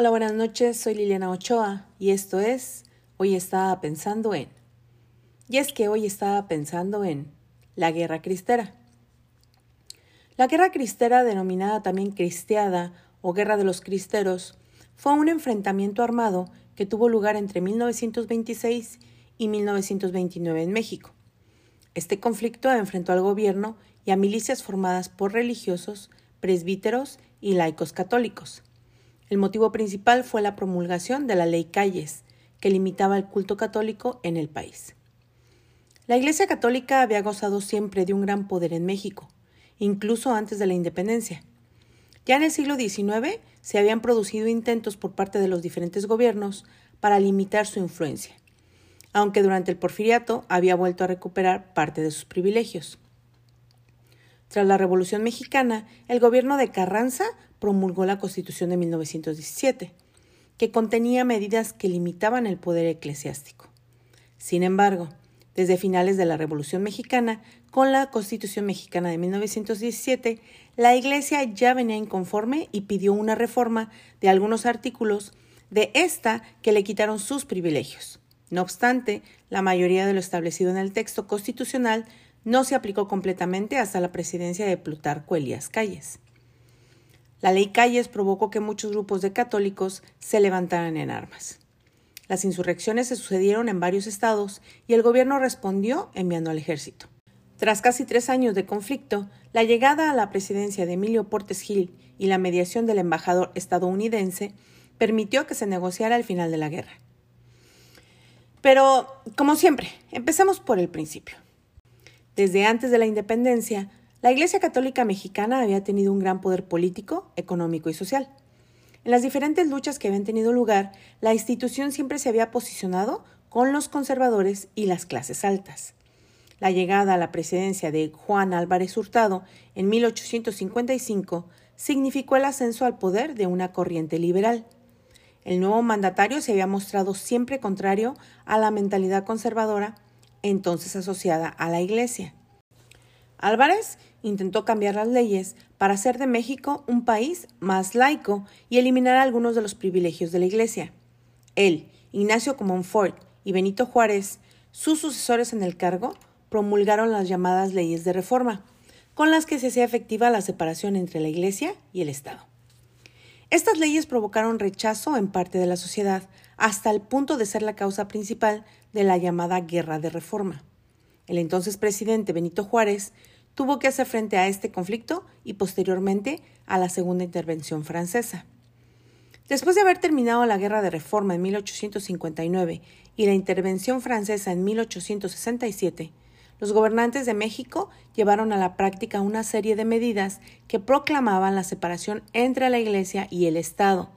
Hola, buenas noches, soy Liliana Ochoa y esto es Hoy estaba pensando en. Y es que hoy estaba pensando en la Guerra Cristera. La Guerra Cristera, denominada también Cristiada o Guerra de los Cristeros, fue un enfrentamiento armado que tuvo lugar entre 1926 y 1929 en México. Este conflicto enfrentó al gobierno y a milicias formadas por religiosos, presbíteros y laicos católicos. El motivo principal fue la promulgación de la ley Calles, que limitaba el culto católico en el país. La Iglesia Católica había gozado siempre de un gran poder en México, incluso antes de la independencia. Ya en el siglo XIX se habían producido intentos por parte de los diferentes gobiernos para limitar su influencia, aunque durante el porfiriato había vuelto a recuperar parte de sus privilegios. Tras la Revolución Mexicana, el gobierno de Carranza promulgó la Constitución de 1917, que contenía medidas que limitaban el poder eclesiástico. Sin embargo, desde finales de la Revolución Mexicana, con la Constitución Mexicana de 1917, la Iglesia ya venía inconforme y pidió una reforma de algunos artículos de esta que le quitaron sus privilegios. No obstante, la mayoría de lo establecido en el texto constitucional no se aplicó completamente hasta la presidencia de Plutarco Elías Calles. La ley Calles provocó que muchos grupos de católicos se levantaran en armas. Las insurrecciones se sucedieron en varios estados y el gobierno respondió enviando al ejército. Tras casi tres años de conflicto, la llegada a la presidencia de Emilio Portes Gil y la mediación del embajador estadounidense permitió que se negociara el final de la guerra. Pero, como siempre, empecemos por el principio. Desde antes de la independencia, la Iglesia Católica Mexicana había tenido un gran poder político, económico y social. En las diferentes luchas que habían tenido lugar, la institución siempre se había posicionado con los conservadores y las clases altas. La llegada a la presidencia de Juan Álvarez Hurtado en 1855 significó el ascenso al poder de una corriente liberal. El nuevo mandatario se había mostrado siempre contrario a la mentalidad conservadora, entonces asociada a la Iglesia. Álvarez intentó cambiar las leyes para hacer de México un país más laico y eliminar algunos de los privilegios de la Iglesia. Él, Ignacio Comonfort y Benito Juárez, sus sucesores en el cargo, promulgaron las llamadas leyes de reforma, con las que se hacía efectiva la separación entre la Iglesia y el Estado. Estas leyes provocaron rechazo en parte de la sociedad, hasta el punto de ser la causa principal de la llamada Guerra de Reforma. El entonces presidente Benito Juárez tuvo que hacer frente a este conflicto y posteriormente a la Segunda Intervención Francesa. Después de haber terminado la Guerra de Reforma en 1859 y la Intervención Francesa en 1867, los gobernantes de México llevaron a la práctica una serie de medidas que proclamaban la separación entre la Iglesia y el Estado.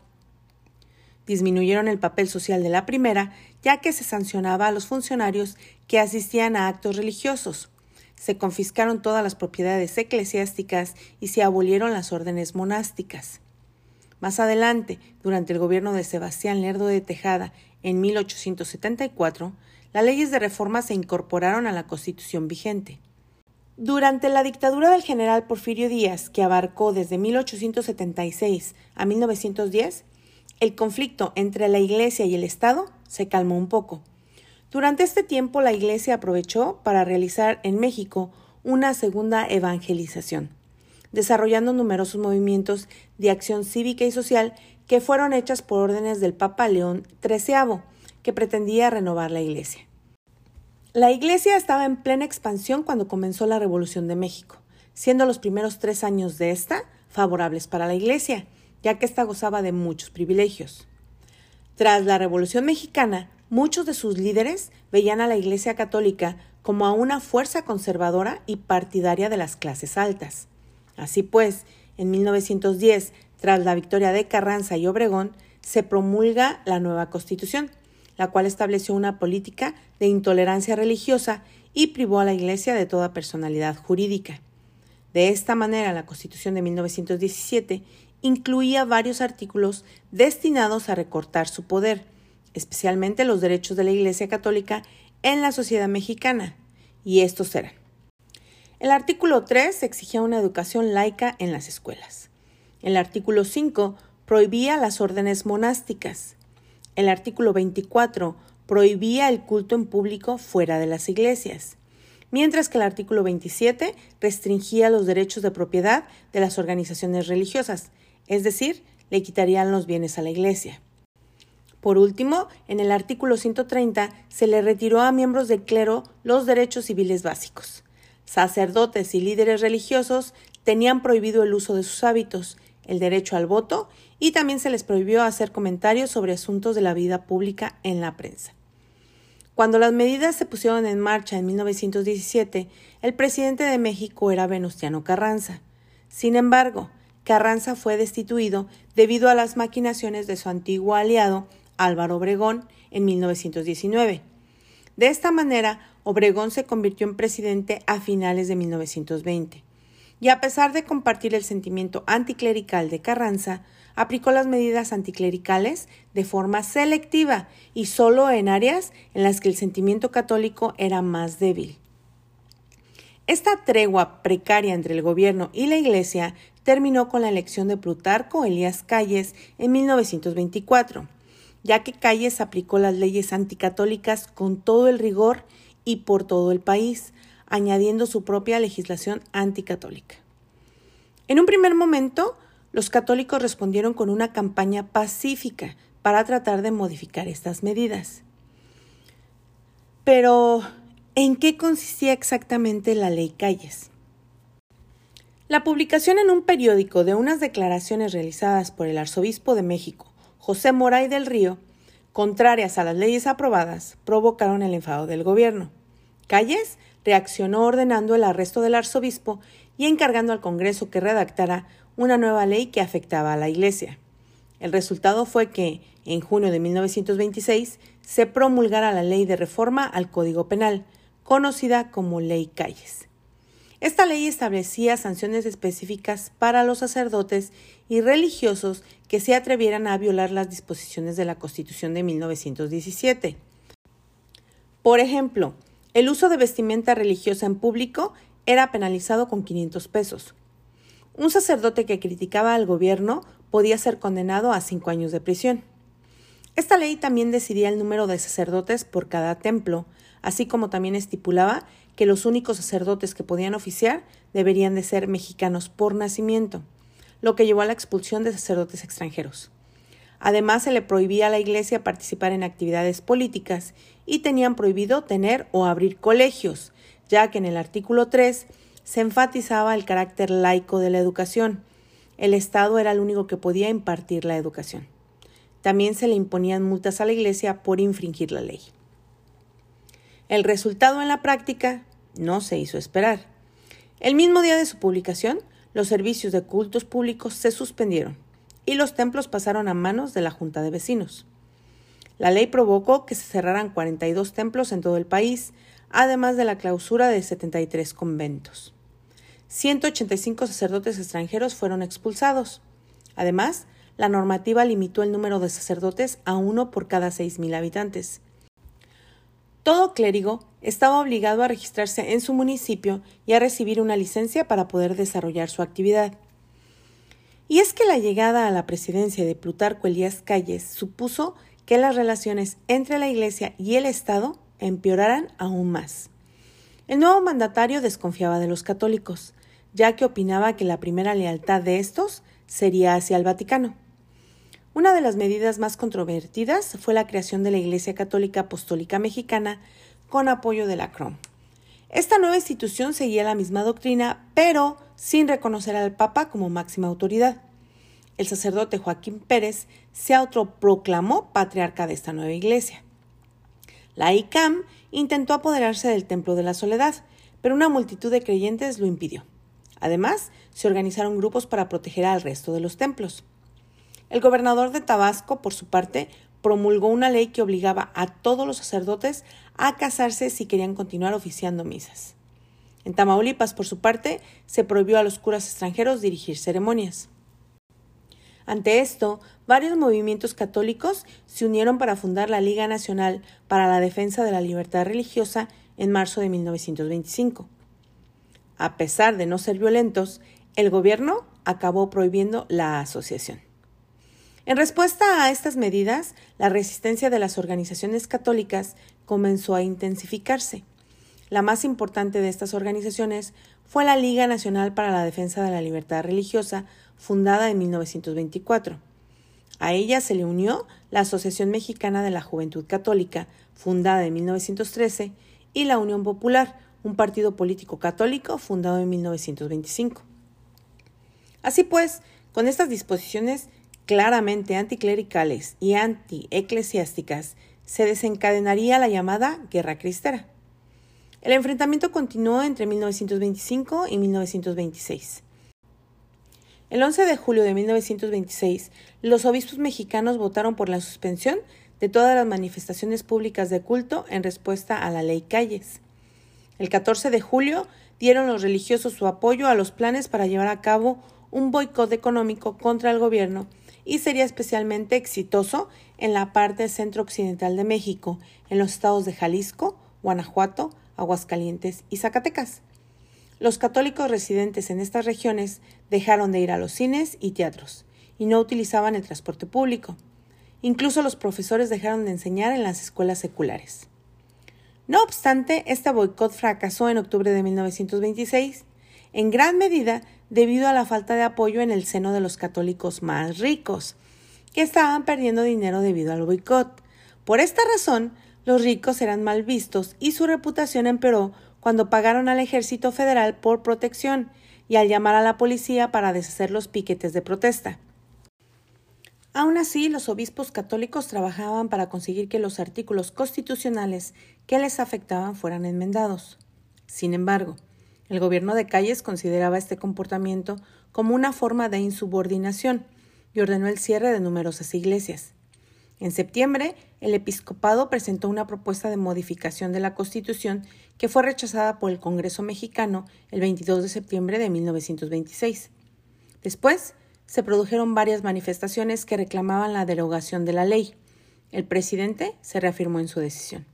Disminuyeron el papel social de la primera, ya que se sancionaba a los funcionarios que asistían a actos religiosos, se confiscaron todas las propiedades eclesiásticas y se abolieron las órdenes monásticas. Más adelante, durante el gobierno de Sebastián Lerdo de Tejada en 1874, las leyes de reforma se incorporaron a la Constitución vigente. Durante la dictadura del general Porfirio Díaz, que abarcó desde 1876 a 1910, el conflicto entre la Iglesia y el Estado se calmó un poco. Durante este tiempo la Iglesia aprovechó para realizar en México una segunda evangelización, desarrollando numerosos movimientos de acción cívica y social que fueron hechas por órdenes del Papa León XIII, que pretendía renovar la Iglesia. La Iglesia estaba en plena expansión cuando comenzó la Revolución de México, siendo los primeros tres años de esta favorables para la Iglesia, ya que ésta gozaba de muchos privilegios. Tras la Revolución Mexicana, Muchos de sus líderes veían a la Iglesia Católica como a una fuerza conservadora y partidaria de las clases altas. Así pues, en 1910, tras la victoria de Carranza y Obregón, se promulga la nueva Constitución, la cual estableció una política de intolerancia religiosa y privó a la Iglesia de toda personalidad jurídica. De esta manera, la Constitución de 1917 incluía varios artículos destinados a recortar su poder, especialmente los derechos de la Iglesia Católica en la sociedad mexicana, y estos eran. El artículo 3 exigía una educación laica en las escuelas. El artículo 5 prohibía las órdenes monásticas. El artículo 24 prohibía el culto en público fuera de las iglesias, mientras que el artículo 27 restringía los derechos de propiedad de las organizaciones religiosas, es decir, le quitarían los bienes a la iglesia. Por último, en el artículo 130 se le retiró a miembros del clero los derechos civiles básicos. Sacerdotes y líderes religiosos tenían prohibido el uso de sus hábitos, el derecho al voto y también se les prohibió hacer comentarios sobre asuntos de la vida pública en la prensa. Cuando las medidas se pusieron en marcha en 1917, el presidente de México era Venustiano Carranza. Sin embargo, Carranza fue destituido debido a las maquinaciones de su antiguo aliado Álvaro Obregón en 1919. De esta manera, Obregón se convirtió en presidente a finales de 1920. Y a pesar de compartir el sentimiento anticlerical de Carranza, aplicó las medidas anticlericales de forma selectiva y solo en áreas en las que el sentimiento católico era más débil. Esta tregua precaria entre el gobierno y la Iglesia terminó con la elección de Plutarco Elías Calles en 1924 ya que Calles aplicó las leyes anticatólicas con todo el rigor y por todo el país, añadiendo su propia legislación anticatólica. En un primer momento, los católicos respondieron con una campaña pacífica para tratar de modificar estas medidas. Pero, ¿en qué consistía exactamente la ley Calles? La publicación en un periódico de unas declaraciones realizadas por el arzobispo de México, José Moray del Río, contrarias a las leyes aprobadas, provocaron el enfado del gobierno. Calles reaccionó ordenando el arresto del arzobispo y encargando al Congreso que redactara una nueva ley que afectaba a la Iglesia. El resultado fue que, en junio de 1926, se promulgara la ley de reforma al Código Penal, conocida como Ley Calles. Esta ley establecía sanciones específicas para los sacerdotes y religiosos que se atrevieran a violar las disposiciones de la Constitución de 1917. Por ejemplo, el uso de vestimenta religiosa en público era penalizado con 500 pesos. Un sacerdote que criticaba al gobierno podía ser condenado a cinco años de prisión. Esta ley también decidía el número de sacerdotes por cada templo, así como también estipulaba que los únicos sacerdotes que podían oficiar deberían de ser mexicanos por nacimiento, lo que llevó a la expulsión de sacerdotes extranjeros. Además, se le prohibía a la Iglesia participar en actividades políticas y tenían prohibido tener o abrir colegios, ya que en el artículo 3 se enfatizaba el carácter laico de la educación. El Estado era el único que podía impartir la educación. También se le imponían multas a la Iglesia por infringir la ley. El resultado en la práctica no se hizo esperar. El mismo día de su publicación, los servicios de cultos públicos se suspendieron y los templos pasaron a manos de la Junta de Vecinos. La ley provocó que se cerraran 42 templos en todo el país, además de la clausura de 73 conventos. 185 sacerdotes extranjeros fueron expulsados. Además, la normativa limitó el número de sacerdotes a uno por cada 6.000 habitantes todo clérigo estaba obligado a registrarse en su municipio y a recibir una licencia para poder desarrollar su actividad. Y es que la llegada a la presidencia de Plutarco Elías Calles supuso que las relaciones entre la Iglesia y el Estado empeoraran aún más. El nuevo mandatario desconfiaba de los católicos, ya que opinaba que la primera lealtad de estos sería hacia el Vaticano. Una de las medidas más controvertidas fue la creación de la Iglesia Católica Apostólica Mexicana con apoyo de la CROM. Esta nueva institución seguía la misma doctrina, pero sin reconocer al Papa como máxima autoridad. El sacerdote Joaquín Pérez se autoproclamó patriarca de esta nueva iglesia. La ICAM intentó apoderarse del Templo de la Soledad, pero una multitud de creyentes lo impidió. Además, se organizaron grupos para proteger al resto de los templos. El gobernador de Tabasco, por su parte, promulgó una ley que obligaba a todos los sacerdotes a casarse si querían continuar oficiando misas. En Tamaulipas, por su parte, se prohibió a los curas extranjeros dirigir ceremonias. Ante esto, varios movimientos católicos se unieron para fundar la Liga Nacional para la Defensa de la Libertad Religiosa en marzo de 1925. A pesar de no ser violentos, el gobierno acabó prohibiendo la asociación. En respuesta a estas medidas, la resistencia de las organizaciones católicas comenzó a intensificarse. La más importante de estas organizaciones fue la Liga Nacional para la Defensa de la Libertad Religiosa, fundada en 1924. A ella se le unió la Asociación Mexicana de la Juventud Católica, fundada en 1913, y la Unión Popular, un partido político católico fundado en 1925. Así pues, con estas disposiciones claramente anticlericales y antieclesiásticas, se desencadenaría la llamada Guerra Cristera. El enfrentamiento continuó entre 1925 y 1926. El 11 de julio de 1926, los obispos mexicanos votaron por la suspensión de todas las manifestaciones públicas de culto en respuesta a la ley Calles. El 14 de julio dieron los religiosos su apoyo a los planes para llevar a cabo un boicot económico contra el gobierno y sería especialmente exitoso en la parte centro-occidental de México, en los estados de Jalisco, Guanajuato, Aguascalientes y Zacatecas. Los católicos residentes en estas regiones dejaron de ir a los cines y teatros y no utilizaban el transporte público. Incluso los profesores dejaron de enseñar en las escuelas seculares. No obstante, este boicot fracasó en octubre de 1926, en gran medida debido a la falta de apoyo en el seno de los católicos más ricos, que estaban perdiendo dinero debido al boicot. Por esta razón, los ricos eran mal vistos y su reputación empeoró cuando pagaron al ejército federal por protección y al llamar a la policía para deshacer los piquetes de protesta. Aún así, los obispos católicos trabajaban para conseguir que los artículos constitucionales que les afectaban fueran enmendados. Sin embargo, el gobierno de Calles consideraba este comportamiento como una forma de insubordinación y ordenó el cierre de numerosas iglesias. En septiembre, el episcopado presentó una propuesta de modificación de la Constitución que fue rechazada por el Congreso mexicano el 22 de septiembre de 1926. Después, se produjeron varias manifestaciones que reclamaban la derogación de la ley. El presidente se reafirmó en su decisión.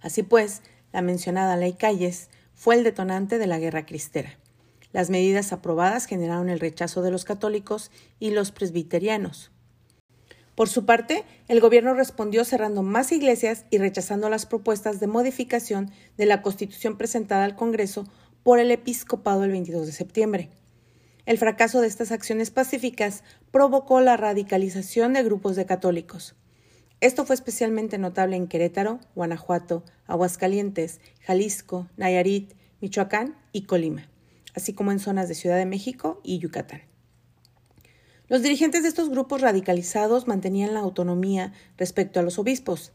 Así pues, la mencionada ley Calles fue el detonante de la guerra cristera. Las medidas aprobadas generaron el rechazo de los católicos y los presbiterianos. Por su parte, el gobierno respondió cerrando más iglesias y rechazando las propuestas de modificación de la Constitución presentada al Congreso por el episcopado el 22 de septiembre. El fracaso de estas acciones pacíficas provocó la radicalización de grupos de católicos. Esto fue especialmente notable en Querétaro, Guanajuato, Aguascalientes, Jalisco, Nayarit, Michoacán y Colima, así como en zonas de Ciudad de México y Yucatán. Los dirigentes de estos grupos radicalizados mantenían la autonomía respecto a los obispos,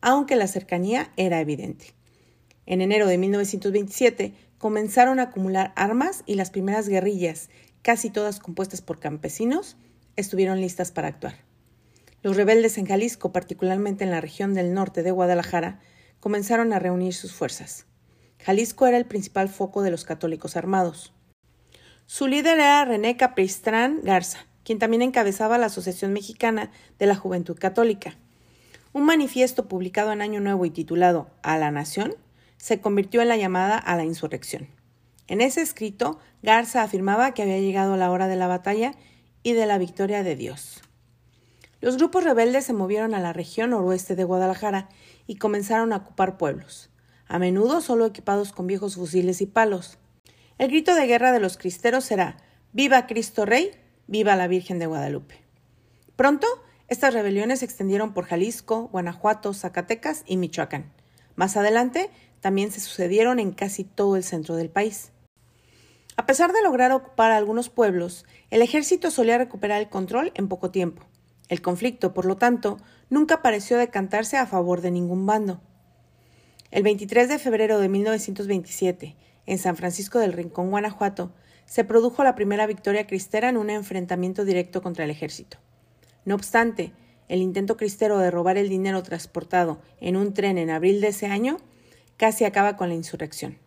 aunque la cercanía era evidente. En enero de 1927 comenzaron a acumular armas y las primeras guerrillas casi todas compuestas por campesinos, estuvieron listas para actuar. Los rebeldes en Jalisco, particularmente en la región del norte de Guadalajara, comenzaron a reunir sus fuerzas. Jalisco era el principal foco de los católicos armados. Su líder era René Capistrán Garza, quien también encabezaba la Asociación Mexicana de la Juventud Católica. Un manifiesto publicado en Año Nuevo y titulado A la Nación se convirtió en la llamada a la insurrección. En ese escrito, Garza afirmaba que había llegado la hora de la batalla y de la victoria de Dios. Los grupos rebeldes se movieron a la región noroeste de Guadalajara y comenzaron a ocupar pueblos, a menudo solo equipados con viejos fusiles y palos. El grito de guerra de los cristeros será Viva Cristo Rey, viva la Virgen de Guadalupe. Pronto, estas rebeliones se extendieron por Jalisco, Guanajuato, Zacatecas y Michoacán. Más adelante, también se sucedieron en casi todo el centro del país. A pesar de lograr ocupar algunos pueblos, el ejército solía recuperar el control en poco tiempo. El conflicto, por lo tanto, nunca pareció decantarse a favor de ningún bando. El 23 de febrero de 1927, en San Francisco del Rincón, Guanajuato, se produjo la primera victoria cristera en un enfrentamiento directo contra el ejército. No obstante, el intento cristero de robar el dinero transportado en un tren en abril de ese año casi acaba con la insurrección.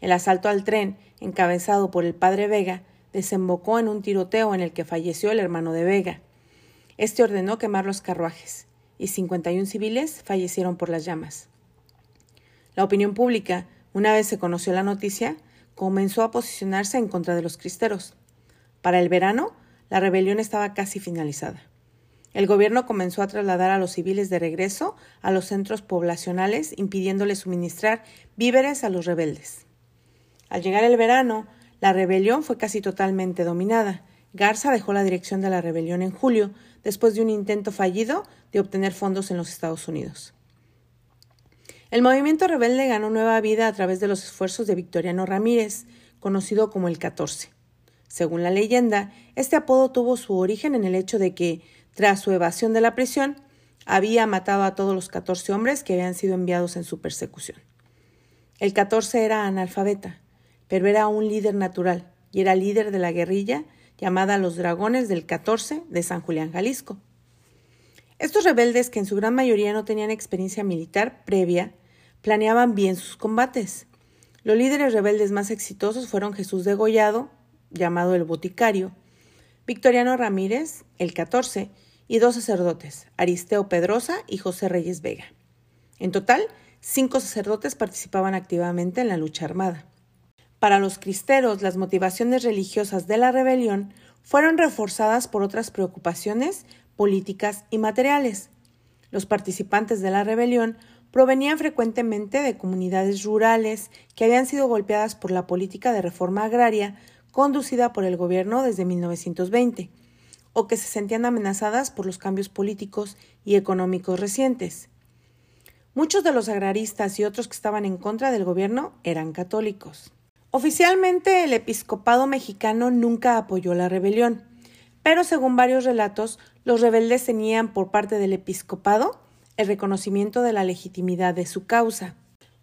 El asalto al tren, encabezado por el padre Vega, desembocó en un tiroteo en el que falleció el hermano de Vega. Este ordenó quemar los carruajes, y 51 civiles fallecieron por las llamas. La opinión pública, una vez se conoció la noticia, comenzó a posicionarse en contra de los cristeros. Para el verano, la rebelión estaba casi finalizada. El gobierno comenzó a trasladar a los civiles de regreso a los centros poblacionales, impidiéndoles suministrar víveres a los rebeldes. Al llegar el verano, la rebelión fue casi totalmente dominada. Garza dejó la dirección de la rebelión en julio, después de un intento fallido de obtener fondos en los Estados Unidos. El movimiento rebelde ganó nueva vida a través de los esfuerzos de Victoriano Ramírez, conocido como el 14. Según la leyenda, este apodo tuvo su origen en el hecho de que, tras su evasión de la prisión, había matado a todos los 14 hombres que habían sido enviados en su persecución. El 14 era analfabeta, pero era un líder natural y era líder de la guerrilla llamada Los Dragones del 14 de San Julián, Jalisco. Estos rebeldes, que en su gran mayoría no tenían experiencia militar previa, planeaban bien sus combates. Los líderes rebeldes más exitosos fueron Jesús de Gollado, llamado el Boticario, Victoriano Ramírez, el 14, y dos sacerdotes, Aristeo Pedrosa y José Reyes Vega. En total, cinco sacerdotes participaban activamente en la lucha armada. Para los cristeros, las motivaciones religiosas de la rebelión fueron reforzadas por otras preocupaciones políticas y materiales. Los participantes de la rebelión provenían frecuentemente de comunidades rurales que habían sido golpeadas por la política de reforma agraria conducida por el gobierno desde 1920, o que se sentían amenazadas por los cambios políticos y económicos recientes. Muchos de los agraristas y otros que estaban en contra del gobierno eran católicos. Oficialmente el episcopado mexicano nunca apoyó la rebelión, pero según varios relatos, los rebeldes tenían por parte del episcopado el reconocimiento de la legitimidad de su causa.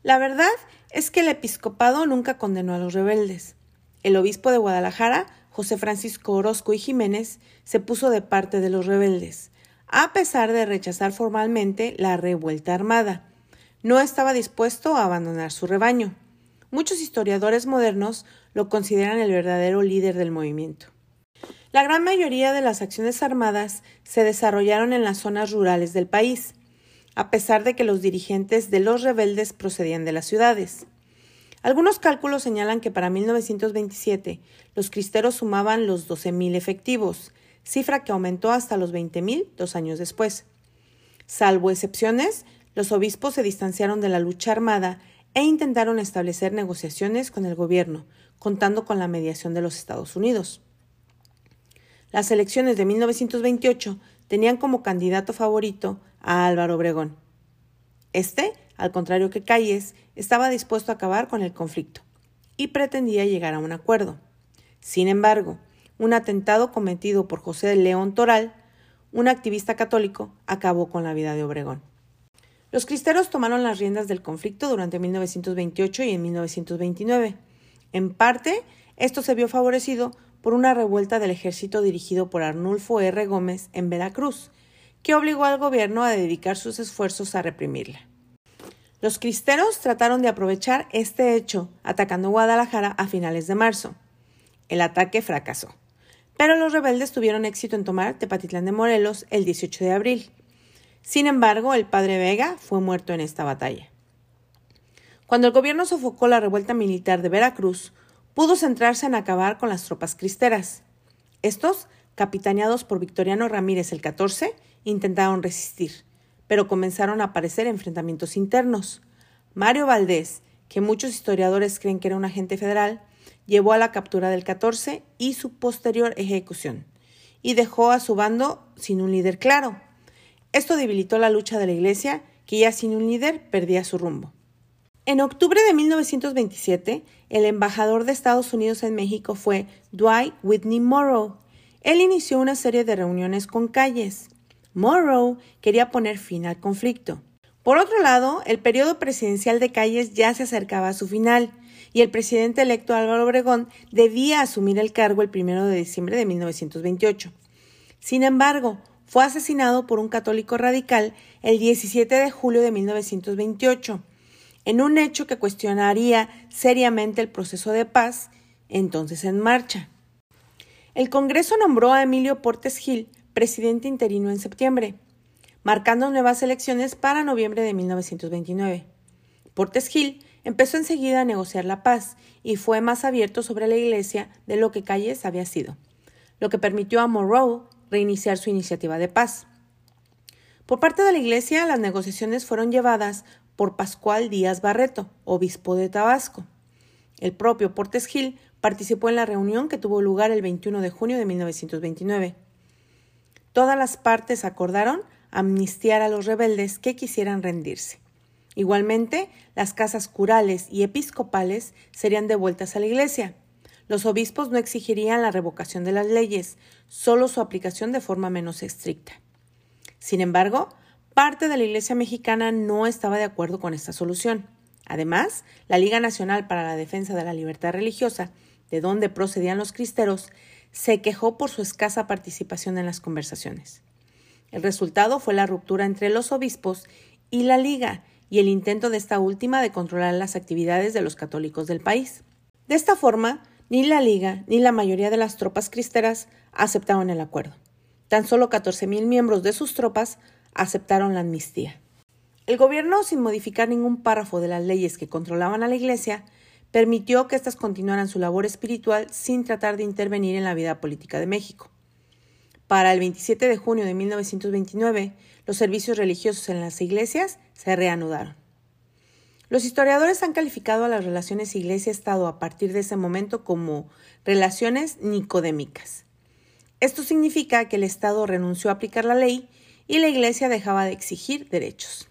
La verdad es que el episcopado nunca condenó a los rebeldes. El obispo de Guadalajara, José Francisco Orozco y Jiménez, se puso de parte de los rebeldes, a pesar de rechazar formalmente la revuelta armada. No estaba dispuesto a abandonar su rebaño. Muchos historiadores modernos lo consideran el verdadero líder del movimiento. La gran mayoría de las acciones armadas se desarrollaron en las zonas rurales del país, a pesar de que los dirigentes de los rebeldes procedían de las ciudades. Algunos cálculos señalan que para 1927 los cristeros sumaban los 12.000 efectivos, cifra que aumentó hasta los 20.000 dos años después. Salvo excepciones, los obispos se distanciaron de la lucha armada e intentaron establecer negociaciones con el gobierno, contando con la mediación de los Estados Unidos. Las elecciones de 1928 tenían como candidato favorito a Álvaro Obregón. Este, al contrario que Calles, estaba dispuesto a acabar con el conflicto y pretendía llegar a un acuerdo. Sin embargo, un atentado cometido por José León Toral, un activista católico, acabó con la vida de Obregón. Los cristeros tomaron las riendas del conflicto durante 1928 y en 1929. En parte, esto se vio favorecido por una revuelta del ejército dirigido por Arnulfo R. Gómez en Veracruz, que obligó al gobierno a dedicar sus esfuerzos a reprimirla. Los cristeros trataron de aprovechar este hecho, atacando Guadalajara a finales de marzo. El ataque fracasó, pero los rebeldes tuvieron éxito en tomar Tepatitlán de Morelos el 18 de abril. Sin embargo, el padre Vega fue muerto en esta batalla. Cuando el gobierno sofocó la revuelta militar de Veracruz, pudo centrarse en acabar con las tropas cristeras. Estos, capitaneados por Victoriano Ramírez el 14, intentaron resistir, pero comenzaron a aparecer enfrentamientos internos. Mario Valdés, que muchos historiadores creen que era un agente federal, llevó a la captura del 14 y su posterior ejecución, y dejó a su bando sin un líder claro. Esto debilitó la lucha de la Iglesia, que ya sin un líder perdía su rumbo. En octubre de 1927, el embajador de Estados Unidos en México fue Dwight Whitney Morrow. Él inició una serie de reuniones con calles. Morrow quería poner fin al conflicto. Por otro lado, el periodo presidencial de Calles ya se acercaba a su final y el presidente electo Álvaro Obregón debía asumir el cargo el 1 de diciembre de 1928. Sin embargo, fue asesinado por un católico radical el 17 de julio de 1928, en un hecho que cuestionaría seriamente el proceso de paz entonces en marcha. El Congreso nombró a Emilio Portes Gil presidente interino en septiembre, marcando nuevas elecciones para noviembre de 1929. Portes Gil empezó enseguida a negociar la paz y fue más abierto sobre la Iglesia de lo que Calles había sido. lo que permitió a Monroe reiniciar su iniciativa de paz. Por parte de la Iglesia, las negociaciones fueron llevadas por Pascual Díaz Barreto, obispo de Tabasco. El propio Portes Gil participó en la reunión que tuvo lugar el 21 de junio de 1929. Todas las partes acordaron amnistiar a los rebeldes que quisieran rendirse. Igualmente, las casas curales y episcopales serían devueltas a la Iglesia. Los obispos no exigirían la revocación de las leyes, solo su aplicación de forma menos estricta. Sin embargo, parte de la Iglesia mexicana no estaba de acuerdo con esta solución. Además, la Liga Nacional para la Defensa de la Libertad Religiosa, de donde procedían los cristeros, se quejó por su escasa participación en las conversaciones. El resultado fue la ruptura entre los obispos y la Liga y el intento de esta última de controlar las actividades de los católicos del país. De esta forma, ni la Liga ni la mayoría de las tropas cristeras aceptaron el acuerdo. Tan solo 14.000 miembros de sus tropas aceptaron la amnistía. El gobierno, sin modificar ningún párrafo de las leyes que controlaban a la Iglesia, permitió que éstas continuaran su labor espiritual sin tratar de intervenir en la vida política de México. Para el 27 de junio de 1929, los servicios religiosos en las iglesias se reanudaron. Los historiadores han calificado a las relaciones iglesia-estado a partir de ese momento como relaciones nicodémicas. Esto significa que el Estado renunció a aplicar la ley y la Iglesia dejaba de exigir derechos.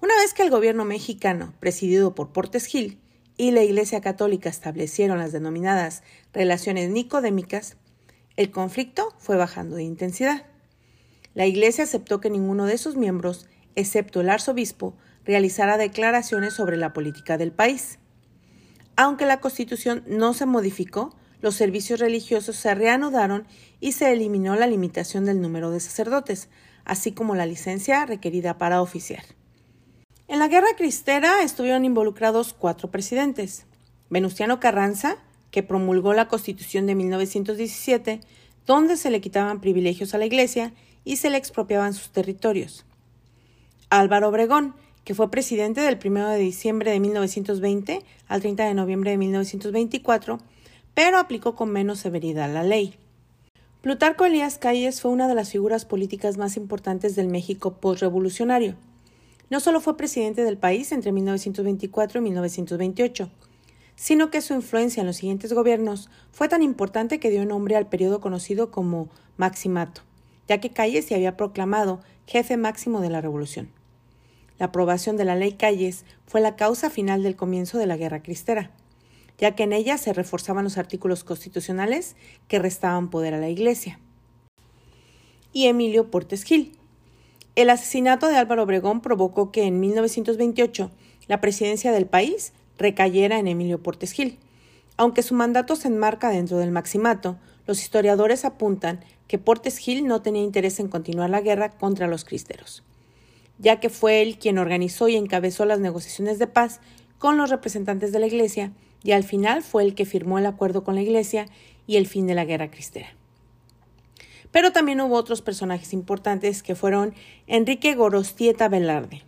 Una vez que el gobierno mexicano, presidido por Portes Gil, y la Iglesia Católica establecieron las denominadas relaciones nicodémicas, el conflicto fue bajando de intensidad. La Iglesia aceptó que ninguno de sus miembros, excepto el arzobispo, realizara declaraciones sobre la política del país. Aunque la Constitución no se modificó, los servicios religiosos se reanudaron y se eliminó la limitación del número de sacerdotes, así como la licencia requerida para oficiar. En la Guerra Cristera estuvieron involucrados cuatro presidentes. Venustiano Carranza, que promulgó la Constitución de 1917, donde se le quitaban privilegios a la Iglesia y se le expropiaban sus territorios. Álvaro Obregón, que fue presidente del 1 de diciembre de 1920 al 30 de noviembre de 1924, pero aplicó con menos severidad la ley. Plutarco Elías Calles fue una de las figuras políticas más importantes del México postrevolucionario. No solo fue presidente del país entre 1924 y 1928, sino que su influencia en los siguientes gobiernos fue tan importante que dio nombre al periodo conocido como Maximato, ya que Calles se había proclamado jefe máximo de la revolución. La aprobación de la ley Calles fue la causa final del comienzo de la Guerra Cristera, ya que en ella se reforzaban los artículos constitucionales que restaban poder a la Iglesia. Y Emilio Portes Gil. El asesinato de Álvaro Obregón provocó que en 1928 la presidencia del país recayera en Emilio Portes Gil. Aunque su mandato se enmarca dentro del maximato, los historiadores apuntan que Portes Gil no tenía interés en continuar la guerra contra los cristeros, ya que fue él quien organizó y encabezó las negociaciones de paz con los representantes de la Iglesia y al final fue el que firmó el acuerdo con la Iglesia y el fin de la guerra cristera. Pero también hubo otros personajes importantes que fueron Enrique Gorostieta Velarde.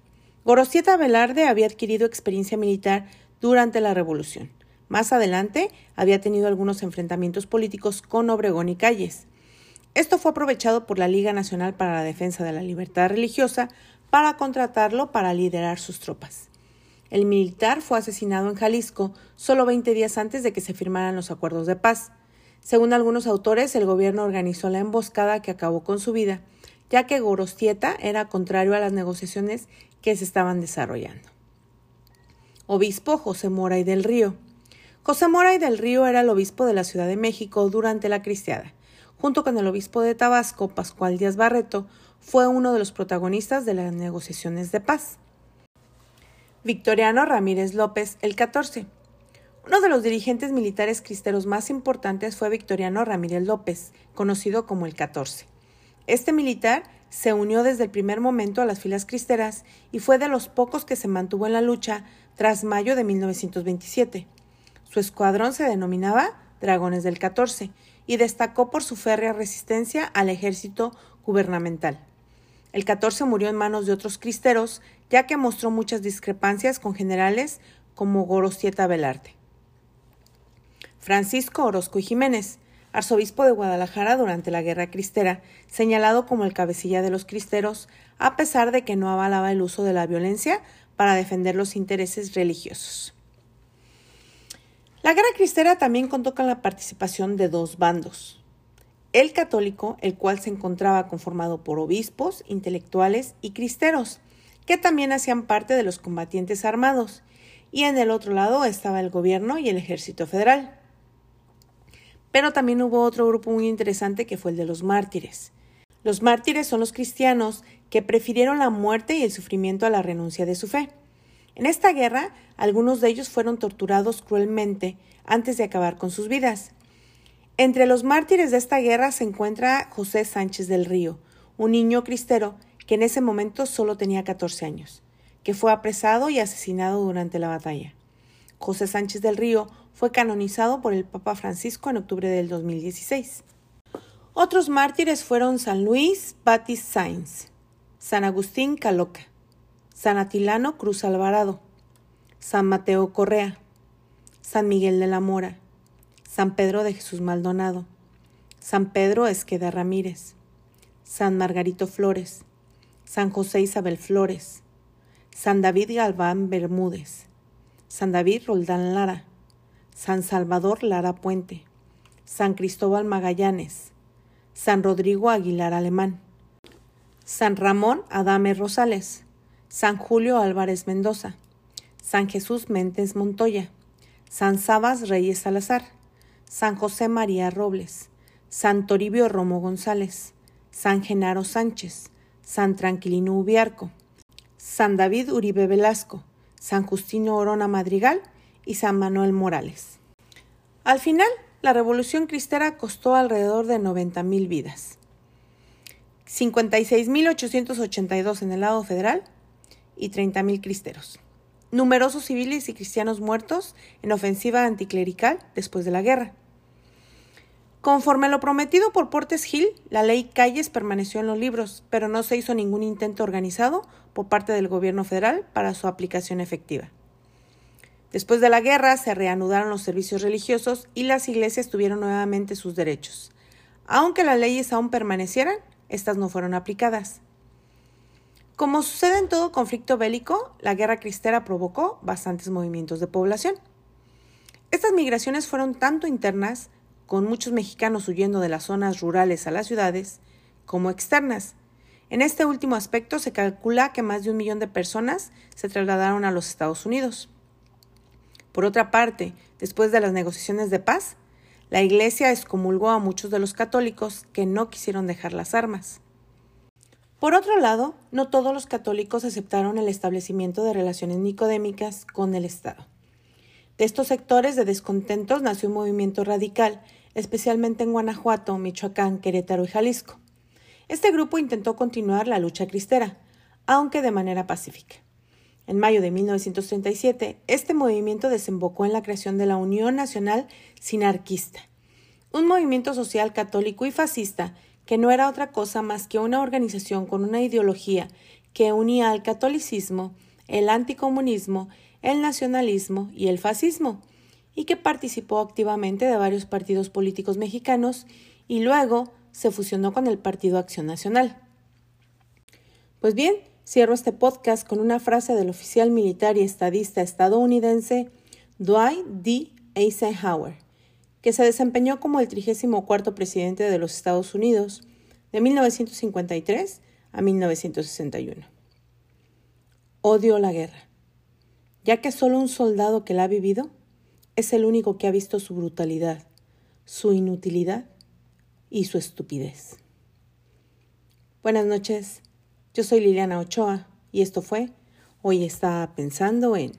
Gorostieta Velarde había adquirido experiencia militar durante la Revolución. Más adelante había tenido algunos enfrentamientos políticos con Obregón y Calles. Esto fue aprovechado por la Liga Nacional para la Defensa de la Libertad Religiosa para contratarlo para liderar sus tropas. El militar fue asesinado en Jalisco solo 20 días antes de que se firmaran los acuerdos de paz. Según algunos autores, el gobierno organizó la emboscada que acabó con su vida, ya que Gorostieta era contrario a las negociaciones que se estaban desarrollando obispo José Mora y del Río. José Mora y del Río era el obispo de la Ciudad de México durante la cristiada. Junto con el obispo de Tabasco, Pascual Díaz Barreto, fue uno de los protagonistas de las negociaciones de paz. Victoriano Ramírez López, el 14. Uno de los dirigentes militares cristeros más importantes fue Victoriano Ramírez López, conocido como el 14. Este militar se unió desde el primer momento a las filas cristeras y fue de los pocos que se mantuvo en la lucha tras mayo de 1927. Su escuadrón se denominaba Dragones del 14 y destacó por su férrea resistencia al ejército gubernamental. El 14 murió en manos de otros cristeros, ya que mostró muchas discrepancias con generales como Gorostieta Velarde. Francisco Orozco y Jiménez, arzobispo de Guadalajara durante la Guerra Cristera, señalado como el cabecilla de los cristeros, a pesar de que no avalaba el uso de la violencia para defender los intereses religiosos. La Guerra Cristera también contó con la participación de dos bandos. El católico, el cual se encontraba conformado por obispos, intelectuales y cristeros, que también hacían parte de los combatientes armados, y en el otro lado estaba el gobierno y el ejército federal. Pero también hubo otro grupo muy interesante que fue el de los mártires. Los mártires son los cristianos que prefirieron la muerte y el sufrimiento a la renuncia de su fe. En esta guerra, algunos de ellos fueron torturados cruelmente antes de acabar con sus vidas. Entre los mártires de esta guerra se encuentra José Sánchez del Río, un niño cristero que en ese momento solo tenía 14 años, que fue apresado y asesinado durante la batalla. José Sánchez del Río fue canonizado por el Papa Francisco en octubre del 2016. Otros mártires fueron San Luis Batis Sainz, San Agustín Caloca, San Atilano Cruz Alvarado, San Mateo Correa, San Miguel de la Mora, San Pedro de Jesús Maldonado, San Pedro Esqueda Ramírez, San Margarito Flores, San José Isabel Flores, San David Galván Bermúdez, San David Roldán Lara, San Salvador Lara Puente, San Cristóbal Magallanes, San Rodrigo Aguilar Alemán, San Ramón Adame Rosales, San Julio Álvarez Mendoza, San Jesús Méndez Montoya, San Sabas Reyes Salazar, San José María Robles, San Toribio Romo González, San Genaro Sánchez, San Tranquilino Ubiarco, San David Uribe Velasco, San Justino Orona Madrigal y San Manuel Morales. Al final, la Revolución Cristera costó alrededor de 90.000 vidas. 56.882 en el lado federal y 30.000 cristeros. Numerosos civiles y cristianos muertos en ofensiva anticlerical después de la guerra. Conforme lo prometido por Portes Gil, la ley Calles permaneció en los libros, pero no se hizo ningún intento organizado por parte del gobierno federal para su aplicación efectiva. Después de la guerra se reanudaron los servicios religiosos y las iglesias tuvieron nuevamente sus derechos. Aunque las leyes aún permanecieran, estas no fueron aplicadas. Como sucede en todo conflicto bélico, la guerra cristera provocó bastantes movimientos de población. Estas migraciones fueron tanto internas, con muchos mexicanos huyendo de las zonas rurales a las ciudades, como externas. En este último aspecto se calcula que más de un millón de personas se trasladaron a los Estados Unidos. Por otra parte, después de las negociaciones de paz, la Iglesia excomulgó a muchos de los católicos que no quisieron dejar las armas. Por otro lado, no todos los católicos aceptaron el establecimiento de relaciones nicodémicas con el Estado. De estos sectores de descontentos nació un movimiento radical, especialmente en Guanajuato, Michoacán, Querétaro y Jalisco. Este grupo intentó continuar la lucha cristera, aunque de manera pacífica. En mayo de 1937, este movimiento desembocó en la creación de la Unión Nacional Sinarquista, un movimiento social católico y fascista que no era otra cosa más que una organización con una ideología que unía al catolicismo, el anticomunismo, el nacionalismo y el fascismo, y que participó activamente de varios partidos políticos mexicanos y luego se fusionó con el Partido Acción Nacional. Pues bien, Cierro este podcast con una frase del oficial militar y estadista estadounidense Dwight D. Eisenhower, que se desempeñó como el 34 presidente de los Estados Unidos de 1953 a 1961. Odio la guerra, ya que solo un soldado que la ha vivido es el único que ha visto su brutalidad, su inutilidad y su estupidez. Buenas noches. Yo soy Liliana Ochoa y esto fue Hoy está pensando en...